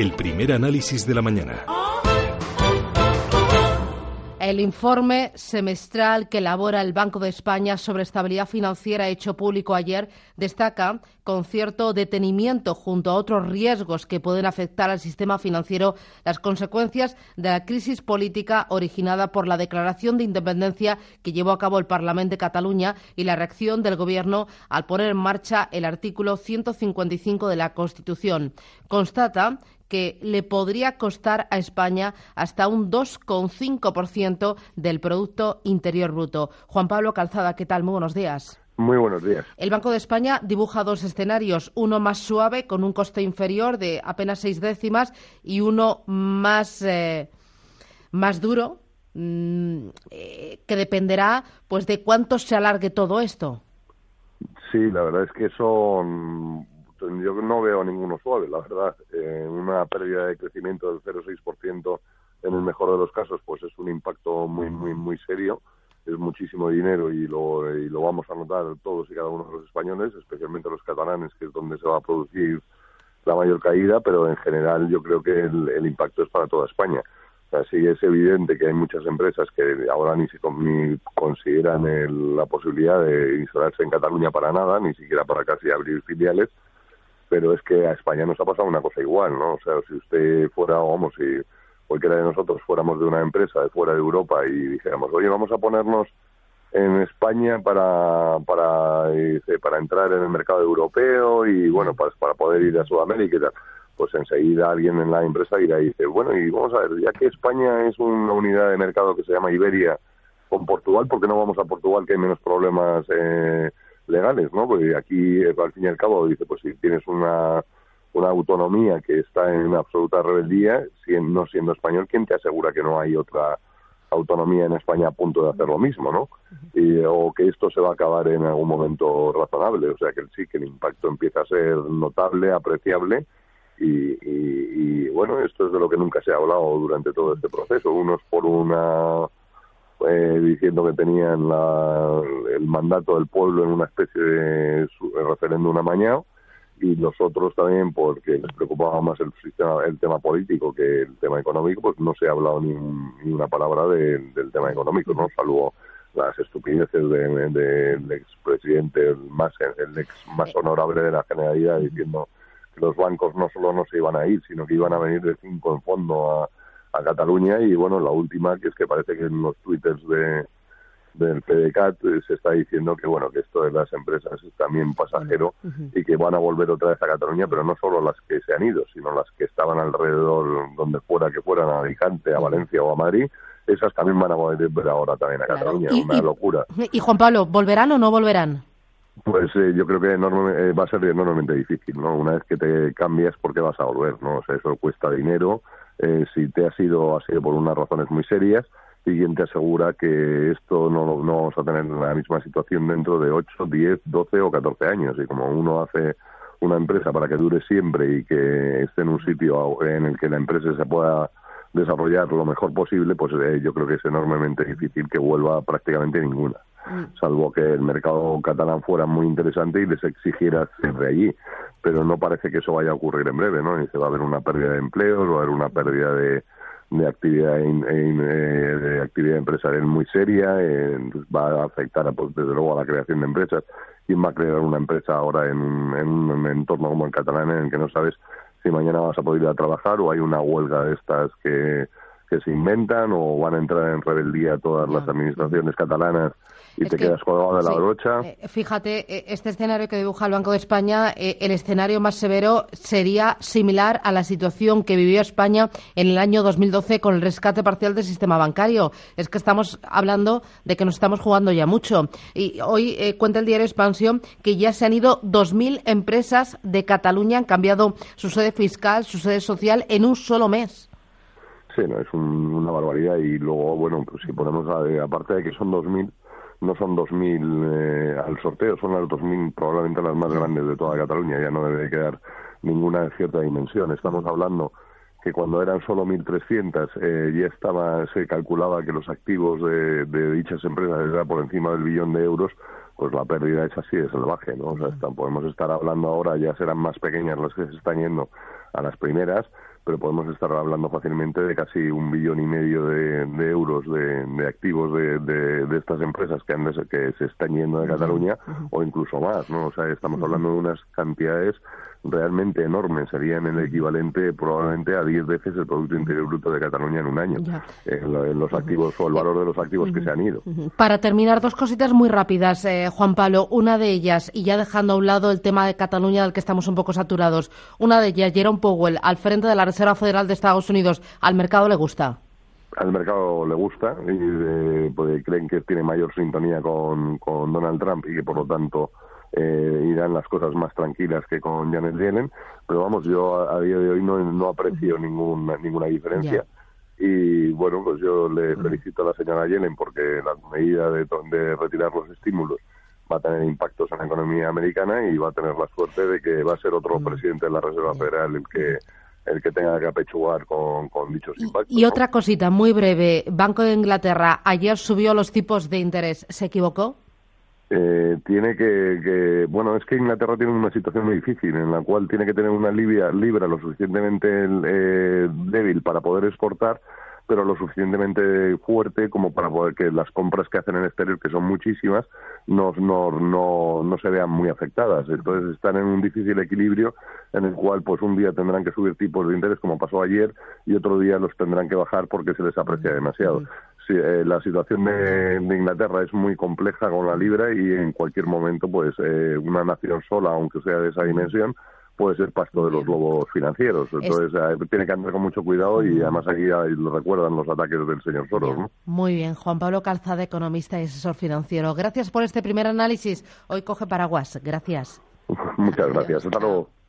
el primer análisis de la mañana. El informe semestral que elabora el Banco de España sobre estabilidad financiera hecho público ayer destaca con cierto detenimiento junto a otros riesgos que pueden afectar al sistema financiero las consecuencias de la crisis política originada por la declaración de independencia que llevó a cabo el Parlamento de Cataluña y la reacción del Gobierno al poner en marcha el artículo 155 de la Constitución. Constata que le podría costar a España hasta un 2,5% del Producto Interior Bruto. Juan Pablo Calzada, ¿qué tal? Muy buenos días. Muy buenos días. El Banco de España dibuja dos escenarios, uno más suave con un coste inferior de apenas seis décimas y uno más, eh, más duro mm, eh, que dependerá pues de cuánto se alargue todo esto. Sí, la verdad es que son yo no veo ninguno suave, la verdad. Eh, una pérdida de crecimiento del 0,6% en el mejor de los casos, pues es un impacto muy, muy, muy serio. Es muchísimo dinero y lo, y lo vamos a notar todos y cada uno de los españoles, especialmente los catalanes, que es donde se va a producir la mayor caída, pero en general yo creo que el, impacto es para toda España. O sí es evidente que hay muchas empresas que ahora ni, se, ni consideran la posibilidad de instalarse en Cataluña para nada, ni siquiera para casi abrir filiales, pero es que a España nos ha pasado una cosa igual, ¿no? O sea, si usted fuera, vamos, si cualquiera de nosotros fuéramos de una empresa de fuera de Europa y dijéramos, oye, vamos a ponernos en España para para para entrar en el mercado europeo y bueno pues para poder ir a Sudamérica y tal pues enseguida alguien en la empresa irá y dice bueno y vamos a ver ya que España es una unidad de mercado que se llama Iberia con Portugal ¿por qué no vamos a Portugal que hay menos problemas eh, legales, ¿no? Porque aquí, eh, al fin y al cabo, dice, pues si tienes una, una autonomía que está en absoluta rebeldía, no siendo español, ¿quién te asegura que no hay otra autonomía en España a punto de hacer lo mismo, ¿no? Y, o que esto se va a acabar en algún momento razonable, o sea que sí, que el impacto empieza a ser notable, apreciable, y, y, bueno, esto es de lo que nunca se ha hablado durante todo este proceso. Unos por una eh, diciendo que tenían el mandato del pueblo en una especie de referéndum amañado y los otros también porque les preocupaba más el sistema, el tema político que el tema económico, pues no se ha hablado ni, una palabra del tema económico, no salvo las estupideces del de, expresidente, el más el ex más honorable de la Generalidad diciendo que los bancos no solo no se iban a ir, sino que iban a venir de cinco en fondo a a Cataluña y bueno, la última que es que parece que en los twitters de del PDCAT eh, se está diciendo que bueno que esto de las empresas es también pasajero y que van a volver otra vez a Cataluña pero no solo las que se han ido sino las que estaban alrededor donde fuera que fueran a Alicante a Valencia o a Madrid esas también van a volver ahora también a Cataluña una locura. y Juan Pablo volverán o no volverán pues eh, yo creo que eh, va a ser enormemente difícil, ¿no? Una vez que te cambias, ¿por qué vas a volver, no? O sea, eso cuesta dinero, eh, si te ha sido, ha sido por unas razones muy serias, y quien te asegura que esto no, no vamos a tener la misma situación dentro de 8, 10, 12 o 14 años. Y como uno hace una empresa para que dure siempre y que esté en un sitio en el que la empresa se pueda desarrollar lo mejor posible, pues eh, yo creo que es enormemente difícil que vuelva prácticamente ninguna. Mm. salvo que el mercado catalán fuera muy interesante y les exigiera de allí. Pero no parece que eso vaya a ocurrir en breve, ¿no? Y se va a haber una pérdida de empleos, va a haber una pérdida de, de actividad eh, de actividad empresarial muy seria, eh, va a afectar pues, desde luego a la creación de empresas. ¿Quién va a crear una empresa ahora en, en un entorno como el catalán en el que no sabes si mañana vas a poder ir a trabajar o hay una huelga de estas que que se inventan o van a entrar en rebeldía todas las administraciones catalanas y te quedas colgado de la brocha. Eh, fíjate, eh, este escenario que dibuja el Banco de España, eh, el escenario más severo sería similar a la situación que vivió España en el año 2012 con el rescate parcial del sistema bancario. Es que estamos hablando de que nos estamos jugando ya mucho. Y hoy cuenta el diario Expansión que ya se han ido 2.000 empresas de Cataluña, han cambiado su sede fiscal, su sede social en un solo mes. Sí, no, es una barbaridad y luego, bueno, pues si ponemos, aparte de que son 2.000, no son 2.000 eh, al sorteo, son las 2.000 probablemente las más grandes de toda Cataluña, ya no debe quedar ninguna de cierta dimensión. Estamos hablando que cuando eran solo 1.300 eh, ya estaba, se calculaba que los activos de, de dichas empresas eran por encima del billón de euros, pues la pérdida es así de salvaje, ¿no? O sea, podemos estar hablando ahora, ya serán más pequeñas las que se están yendo a las primeras, pero podemos estar hablando fácilmente de casi un billón y medio de, euros de, activos de, estas empresas que, han que se están yendo de Cataluña o incluso más, ¿no? O sea, estamos hablando de unas cantidades realmente enormes, serían el equivalente probablemente a 10 veces el Producto Interior Bruto de Cataluña en un año, en, los activos o el valor de los activos que se han ido. Para terminar, dos cositas muy rápidas, eh, Juan Pablo. Una de ellas, y ya dejando a un lado el tema de Cataluña del que estamos un poco saturados, una de ellas, Jerome Powell, al frente de la Reserva Federal de Estados Unidos, ¿al mercado le gusta? al mercado le gusta y eh, pues, creen que tiene mayor sintonía con, con Donald Trump y que por lo tanto eh, irán las cosas más tranquilas que con Janet Yellen, pero vamos, yo a, día de hoy no, no aprecio ninguna, ninguna diferencia. Y bueno, pues yo le felicito a la señora Yellen porque la medida de, de retirar los estímulos va a tener impactos en la economía americana y va a tener la suerte de que va a ser otro presidente de la Reserva Federal el que el que tenga que apechugar con, con dichos impactos. Y otra cosita muy breve, Banco de Inglaterra ayer subió los tipos de interés, ¿se equivocó? Eh, tiene que, bueno, es que Inglaterra tiene una situación muy difícil en la cual tiene que tener una libra, libra lo suficientemente eh, débil para poder exportar, pero lo suficientemente fuerte como para poder que las compras que hacen en el exterior, que son muchísimas, no, no, no, no se vean muy afectadas. Entonces están en un difícil equilibrio en el cual pues un día tendrán que subir tipos de interés como pasó ayer y otro día los tendrán que bajar porque se les aprecia demasiado. Eh, la situación de, Inglaterra es muy compleja con la libra y en cualquier momento, pues eh, una nación sola, aunque sea de esa dimensión, puede ser pasto de los lobos financieros. Entonces eh, tiene que andar con mucho cuidado y además aquí lo recuerdan los ataques del señor Soros. Muy bien, Juan Pablo Calzada, economista y asesor financiero. Gracias por este primer análisis. Hoy coge paraguas. Gracias. Muchas gracias. Hasta luego.